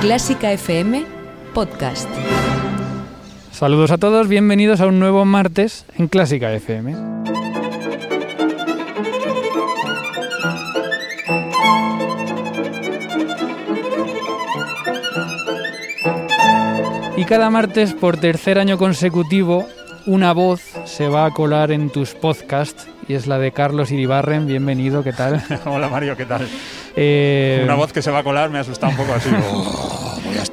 Clásica FM Podcast. Saludos a todos, bienvenidos a un nuevo martes en Clásica FM. Y cada martes, por tercer año consecutivo, una voz se va a colar en tus podcasts y es la de Carlos Iribarren. Bienvenido, ¿qué tal? Hola Mario, ¿qué tal? Eh, Una voz que se va a colar me ha asustado un poco así.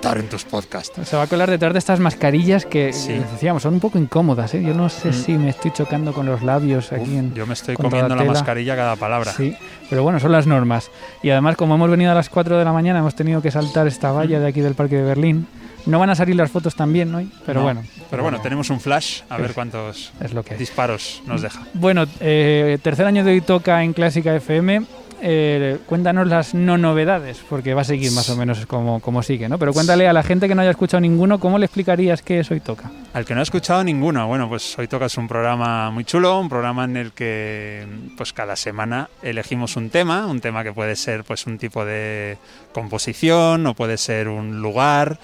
"Oh, voy a estar en tus podcasts. Se va a colar detrás de estas mascarillas que, Sí. decíamos, son un poco incómodas. ¿eh? Yo no sé Mm. si me estoy chocando con los labios aquí Uf, en... yo me estoy comiendo la, tela. mascarilla cada palabra. Sí, pero bueno, son las normas. Y además, como hemos venido a las 4 de la mañana, hemos tenido que saltar esta valla de aquí del Parque de Berlín. No van a salir las fotos también hoy, pero No, bueno. Pero bueno, tenemos un flash, a ver cuántos Es lo que disparos nos deja. Bueno, eh, tercer año de hoy toca en Clásica FM. Eh, cuéntanos las no novedades, porque va a seguir más o menos como, como sigue, ¿no? Pero cuéntale a la gente que no haya escuchado ninguno, ¿cómo le explicarías qué es hoy toca? Al que no ha escuchado ninguno, bueno, pues hoy tocas un programa muy chulo, un programa en el que pues cada semana elegimos un tema, un tema que puede ser pues un tipo de composición, o puede ser un lugar,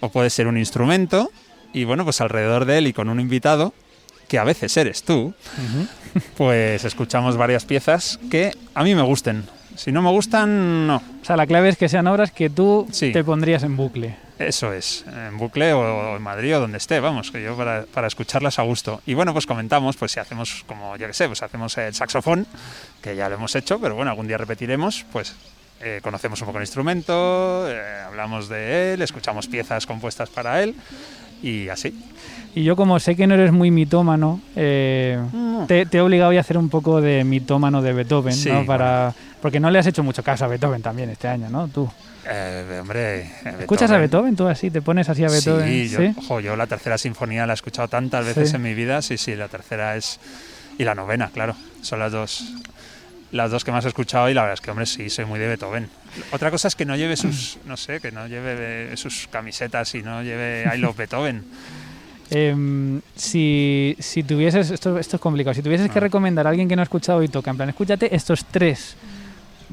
o puede ser un instrumento, y bueno, pues alrededor de él y con un invitado, que a veces eres tú, pues escuchamos varias piezas que a mí me gusten. Si no me gustan, no. O sea, la clave es que sean obras que tú Sí. te pondrías en bucle. Eso es, en bucle o en Madrid o donde esté, vamos, que yo para, para escucharlas a gusto. Y bueno, pues comentamos, pues si hacemos, como yo que sé, pues hacemos el saxofón, que ya lo hemos hecho, pero bueno, algún día repetiremos, pues eh, conocemos un poco el instrumento, eh, hablamos de él, escuchamos piezas compuestas para él y así. Y yo como sé que no eres muy mitómano, eh, te, te he obligado a hacer un poco de mitómano de Beethoven, Sí, ¿no? Para, Porque no le has hecho mucho caso a Beethoven también este año, ¿no? Tú. Eh, hombre, ¿Escuchas a Beethoven tú así? ¿Te pones así a Beethoven? Sí, yo, ojo, yo la tercera sinfonía la he escuchado tantas veces Sí. en mi vida, sí, sí, la tercera es... Y la novena, claro, son las dos las dos que más he escuchado y la verdad es que, hombre, sí, soy muy de Beethoven. Otra cosa es que no lleve sus, no sé, que no lleve sus camisetas y no lleve I Love Beethoven. Em, si, si tuvieses, esto, esto es complicado, si tuvieses que Ah. recomendar a alguien que no ha escuchado y toca, en plan, escúchate estos tres.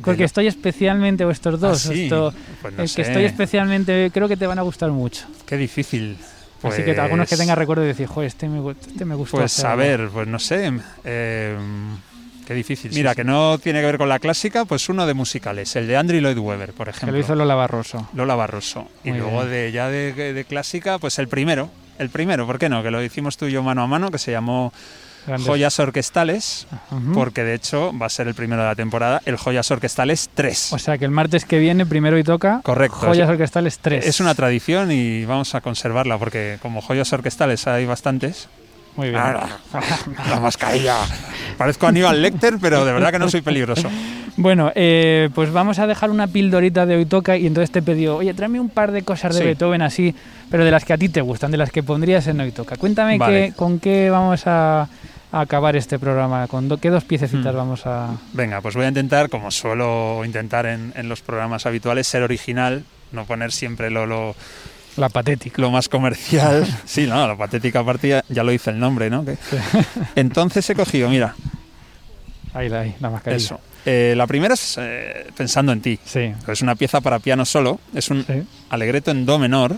Porque estoy especialmente, o estos dos, Ah, sí, esto- pues no el sé, que estoy especialmente, creo que te van a gustar mucho. qué difícil. Así que algunos que Pues- tengas recuerdo de decir, joder, este me, este me gustó. Pues a hacerlo". ver, pues no sé. eh, qué difícil. Mira, que no tiene que ver con la clásica, pues uno de musicales, el de Andrew Lloyd Webber, por Que ejemplo. lo hizo Lola Barroso. Lola Barroso. Y luego bien. de ya de, de clásica, pues el primero. El primero, ¿por qué no? Que lo hicimos tú y yo mano a mano, que se llamó Grandes- Joyas Orquestales, porque de hecho va a ser el primero de la temporada, el Joyas Orquestales 3. O sea que el martes que viene, primero y toca, Correcto. Joyas es, Orquestales 3. es una tradición y vamos a conservarla, porque como Joyas Orquestales hay bastantes. Muy bien. la mascarilla. Parezco Aníbal Lecter, pero de verdad que no soy peligroso. Bueno, eh, pues vamos a dejar una pildorita de hoy toca y entonces te pidió, oye, tráeme un par de cosas de Sí. Beethoven así, pero de las que a ti te gustan, de las que pondrías en hoy toca. Cuéntame Vale. qué- con qué vamos a, a acabar este programa, con do- qué dos piececitas Hmm. vamos a... Venga, pues voy a intentar, como suelo intentar en, en los programas habituales, ser original, no poner siempre lo, lo, La patética. lo más comercial. Sí, no, la patética partida, ya lo dice el nombre, ¿no? Entonces he cogido, mira, Ahí, ahí, la mascarilla. eso. Eh, la primera es eh, Pensando en ti. Sí. Es una pieza para piano solo, es un sí. alegreto en do menor.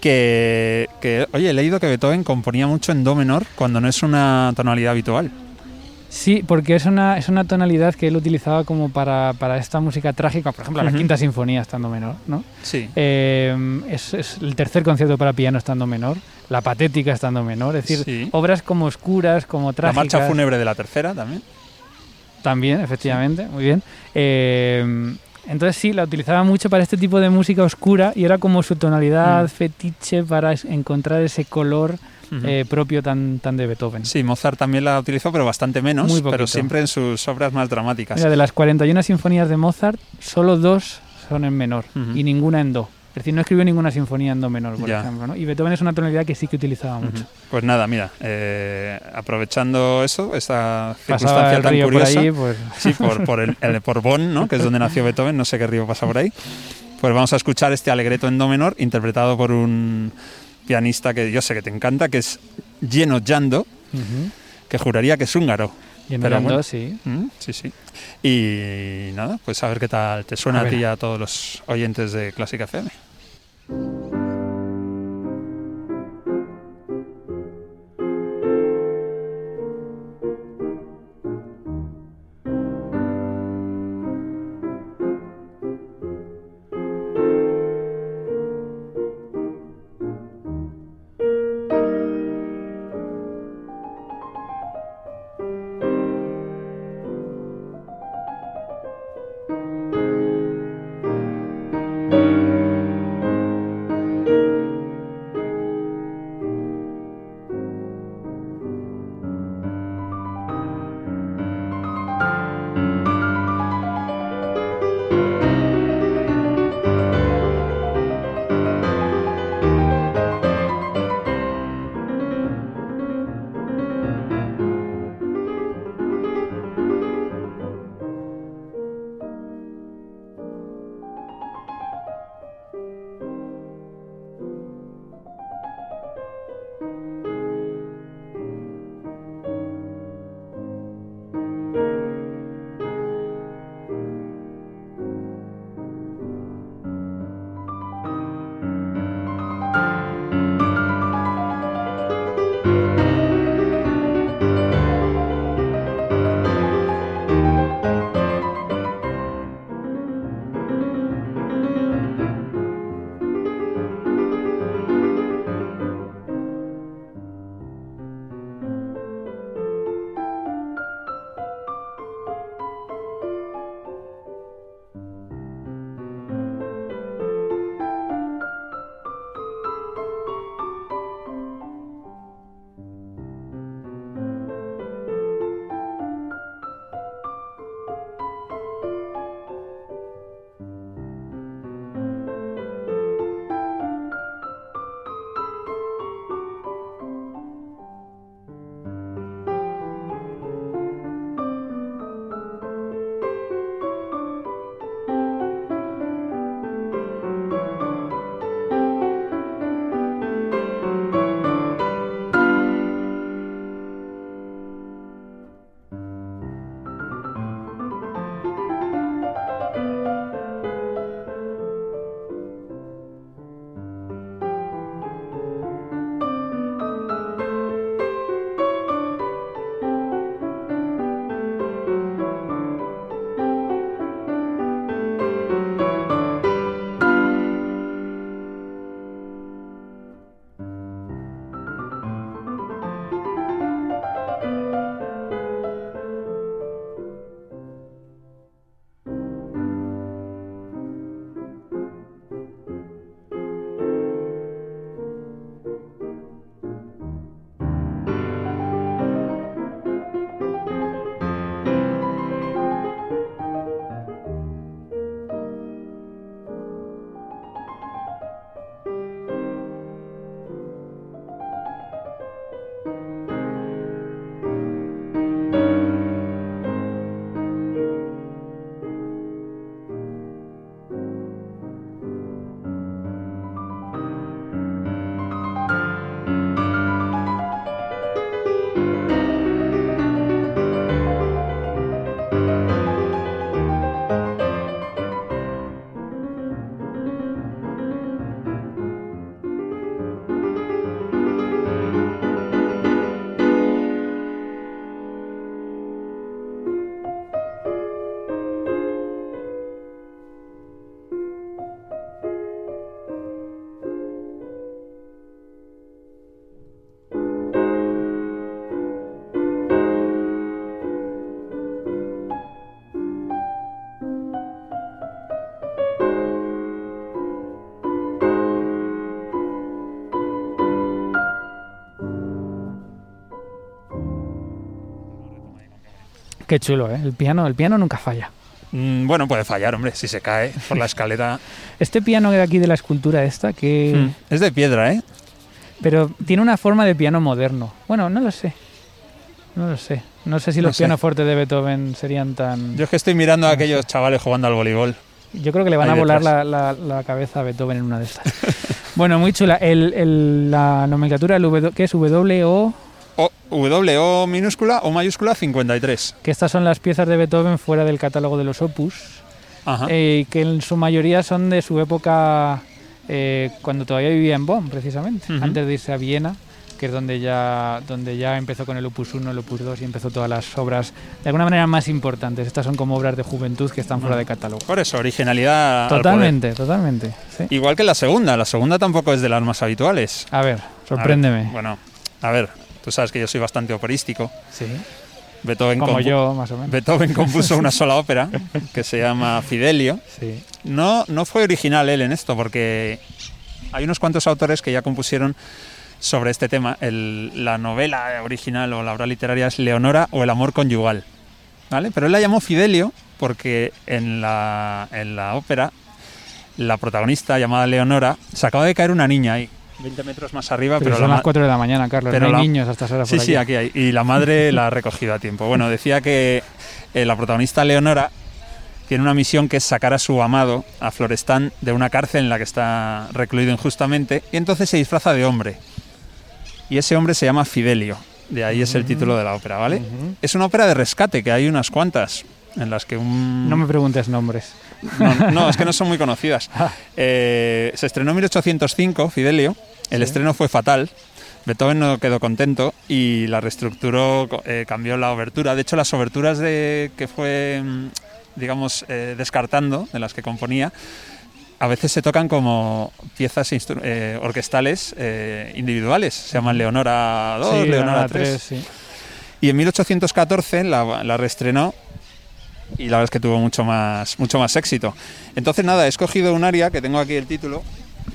Que, que, oye, he leído que Beethoven componía mucho en do menor cuando no es una tonalidad habitual. Sí, porque es una, es una tonalidad que él utilizaba como para, para esta música trágica, por ejemplo, la Ujú. quinta sinfonía estando menor, ¿no? Sí. Eh, es, es el tercer concierto para piano estando menor, la patética estando menor, es decir, Sí. obras como oscuras, como La trágicas. marcha fúnebre de la tercera también. También, efectivamente, muy bien. Eh, entonces sí, la utilizaba mucho para este tipo de música oscura y era como su tonalidad Mm. fetiche para encontrar ese color Eh, propio tan, tan de Beethoven. Sí, Mozart también la utilizó, pero bastante menos, Muy pero siempre en sus obras más dramáticas. Mira, de las 41 sinfonías de Mozart, solo dos son en menor y ninguna en do. Es decir, no escribió ninguna sinfonía en do menor, por Ya. ejemplo. ¿no? Y Beethoven es una tonalidad que sí que utilizaba mucho. Pues nada, mira, eh, aprovechando eso, esta Pasaba circunstancia tan por curiosa, ahí, pues sí, por, por, el, el- por Bonn, ¿no? que es donde nació Beethoven, no sé qué río pasa por ahí, pues vamos a escuchar este alegreto en do menor, interpretado por un pianista que yo sé que te encanta, que es Geno Jando, ujú. que juraría que es húngaro. Y en Pero el bueno. sí. Mm, Sí, sí. Y nada, pues a ver qué tal te suena A a, ti y a todos los oyentes de Clásica FM. Qué chulo, ¿eh? El piano, el piano nunca falla. Mm, bueno, puede fallar, hombre, si se cae por la escalera. Este piano de aquí de la escultura esta, que... Mm, Es de piedra, ¿eh? Pero tiene una forma de piano moderno. Bueno, no lo sé. No lo sé. No sé si No los sé. pianofortes de Beethoven serían tan... Yo es que estoy mirando a No aquellos chavales jugando al voleibol. Yo creo que le van Ahí a volar detrás. la, la- la cabeza a Beethoven en una de estas. bueno, muy chula. El, el- la nomenclatura, el w, ¿qué es? W, O, O, W O minúscula o mayúscula 53. Que estas son las piezas de Beethoven fuera del catálogo de los opus, Ajá. eh, que en su mayoría son de su época eh, cuando todavía vivía en Bonn, precisamente, Ujú. antes de irse a Viena, que es donde ya, donde ya empezó con el opus 1, el opus 2 y empezó todas las obras de alguna manera más importantes. Estas son como obras de juventud que están fuera de catálogo. Por eso, originalidad. Totalmente, totalmente. sí. Igual que la segunda. La segunda tampoco es de las más habituales. A ver, A ver, sorpréndeme. bueno, a ver, tú sabes que yo soy bastante operístico. Sí. Beethoven, Como yo, más o menos. Beethoven compuso una sola ópera que se llama Fidelio. Sí. No, no fue original él en esto, porque hay unos cuantos autores que ya compusieron sobre este tema. El- la novela original o la obra literaria es Leonora o El amor conyugal. ¿vale? Pero él la llamó Fidelio porque en la, en la ópera la protagonista llamada Leonora se acaba de caer una niña ahí, 20 metros más arriba, Pero, pero, son la las ma- 4 de la mañana, Carlos. pero no hay la- niños hasta esa hora Sí, por sí, aquí. hay. Y la madre la ha recogido a tiempo. Bueno, decía que eh, la protagonista Leonora tiene una misión que es sacar a su amado, a Florestán, de una cárcel en la que está recluido injustamente, y entonces se disfraza de hombre. Y ese hombre se llama Fidelio. De ahí es el título de la ópera, ¿vale? Es una ópera de rescate, que hay unas cuantas, en las que un... No me preguntes nombres. No, no, es que no son muy conocidas. Ah. Eh, se estrenó en 1805, Fidelio. El Sí. estreno fue fatal. Beethoven no quedó contento y la reestructuró, eh, cambió la obertura. De hecho, las oberturas de, que fue, mm, digamos, eh, descartando, de las que componía, a veces se tocan como piezas eh, orquestales eh, individuales. Se llaman Leonora 2, sí, Leonora la 3. tres, sí. Y en 1814 la, la reestrenó y la verdad es que tuvo mucho más, mucho más éxito. Entonces nada, he escogido un aria que tengo aquí el título.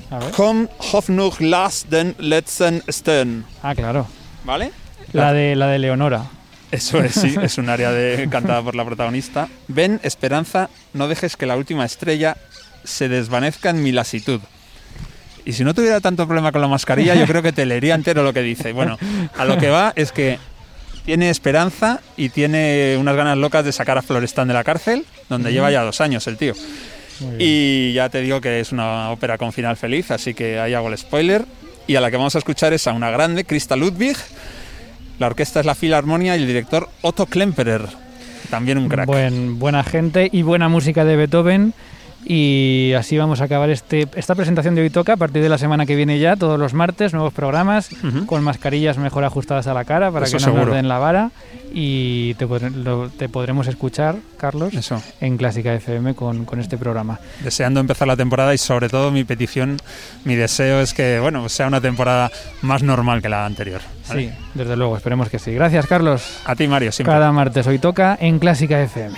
A ver. Komm, Hoffnung, lass den letzten Stern. Ah, claro. ¿Vale? La de, la de Leonora. Eso es, sí, es un área de, cantada por la protagonista. Ven, Esperanza, no dejes que la última estrella se desvanezca en mi lasitud. Y si no tuviera tanto problema con la mascarilla, yo creo que te leería entero lo que dice. Bueno, a lo que va es que tiene esperanza y tiene unas ganas locas de sacar a Florestán de la cárcel, donde lleva ya dos años el tío. Y ya te digo que es una ópera con final feliz, así que ahí hago el spoiler. Y a la que vamos a escuchar es a una grande, Krista Ludwig. La orquesta es la Filarmonia y el director Otto Klemperer, también un crack. Buen, buena gente y buena música de Beethoven. Y así vamos a acabar este, esta presentación de Hoy Toca a partir de la semana que viene ya, todos los martes, nuevos programas con mascarillas mejor ajustadas a la cara para Eso que no nos seguro. den la vara. Y te, podré- lo- te podremos escuchar, Carlos, Eso, en Clásica FM con, con este programa. deseando empezar la temporada y sobre todo mi petición, mi deseo es que bueno sea una temporada más normal que la anterior. ¿vale? Sí, desde luego, esperemos que sí. Gracias, Carlos. A ti Mario, siempre. Cada martes Hoy Toca en Clásica FM.